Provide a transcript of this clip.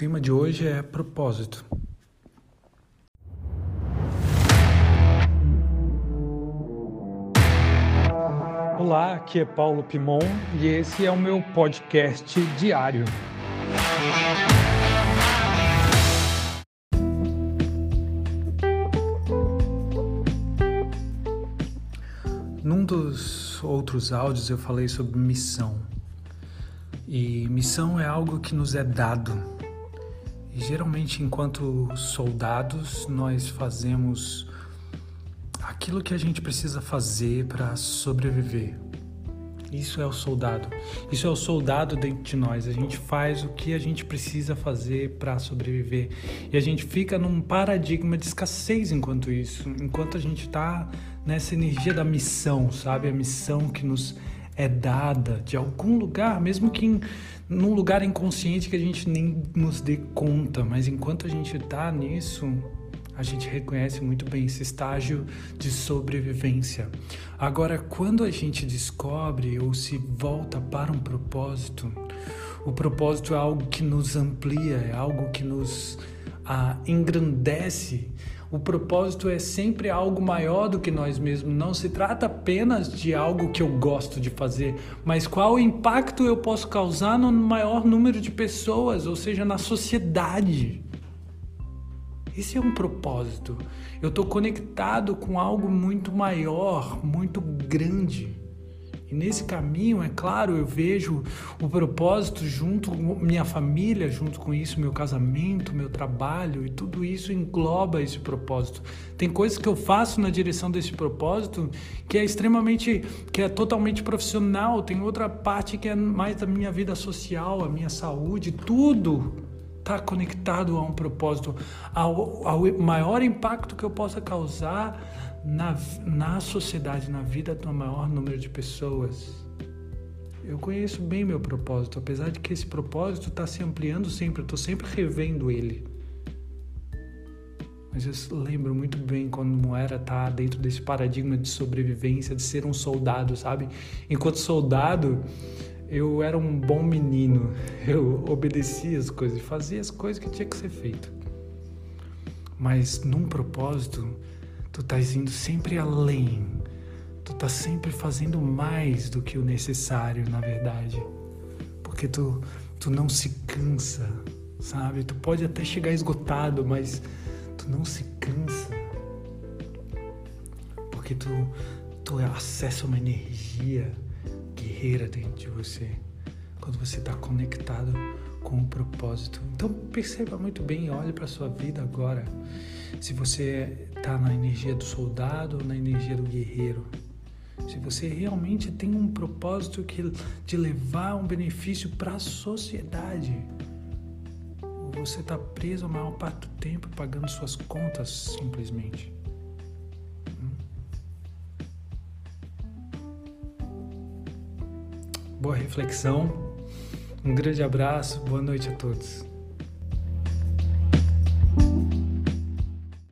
tema de hoje é propósito. Olá, aqui é Paulo Pimon e esse é o meu podcast diário. Num dos outros áudios eu falei sobre missão. E missão é algo que nos é dado geralmente, enquanto soldados, nós fazemos aquilo que a gente precisa fazer para sobreviver. Isso é o soldado. Isso é o soldado dentro de nós. A gente faz o que a gente precisa fazer para sobreviver. E a gente fica num paradigma de escassez enquanto isso. Enquanto a gente está nessa energia da missão, sabe? A missão que nos é dada de algum lugar, mesmo que em, num lugar inconsciente que a gente nem nos dê conta, mas enquanto a gente está nisso, a gente reconhece muito bem esse estágio de sobrevivência. Agora, quando a gente descobre ou se volta para um propósito, o propósito é algo que nos amplia, é algo que nos ah, engrandece o propósito é sempre algo maior do que nós mesmos. Não se trata apenas de algo que eu gosto de fazer, mas qual impacto eu posso causar no maior número de pessoas, ou seja, na sociedade. Esse é um propósito. Eu estou conectado com algo muito maior, muito grande. E nesse caminho, é claro, eu vejo o propósito junto com minha família, junto com isso, meu casamento, meu trabalho, e tudo isso engloba esse propósito. Tem coisas que eu faço na direção desse propósito que é extremamente, que é totalmente profissional, tem outra parte que é mais da minha vida social, a minha saúde, tudo está conectado a um propósito, ao, ao maior impacto que eu possa causar na, na sociedade, na vida do maior número de pessoas. Eu conheço bem meu propósito, apesar de que esse propósito está se ampliando sempre, eu estou sempre revendo ele. Mas eu lembro muito bem quando era estar tá dentro desse paradigma de sobrevivência, de ser um soldado, sabe? Enquanto soldado, eu era um bom menino, eu obedecia as coisas, fazia as coisas que tinha que ser feito. Mas num propósito, tu estás indo sempre além. Tu estás sempre fazendo mais do que o necessário, na verdade. Porque tu, tu não se cansa, sabe? Tu pode até chegar esgotado, mas tu não se cansa. Porque tu, tu acessa uma energia guerreira dentro de você. Quando você está conectado com o propósito. Então perceba muito bem, olhe para a sua vida agora. Se você está na energia do soldado ou na energia do guerreiro. Se você realmente tem um propósito que, de levar um benefício para a sociedade. Você está preso a maior parte do tempo pagando suas contas simplesmente. Hum? Boa reflexão. Um grande abraço, boa noite a todos.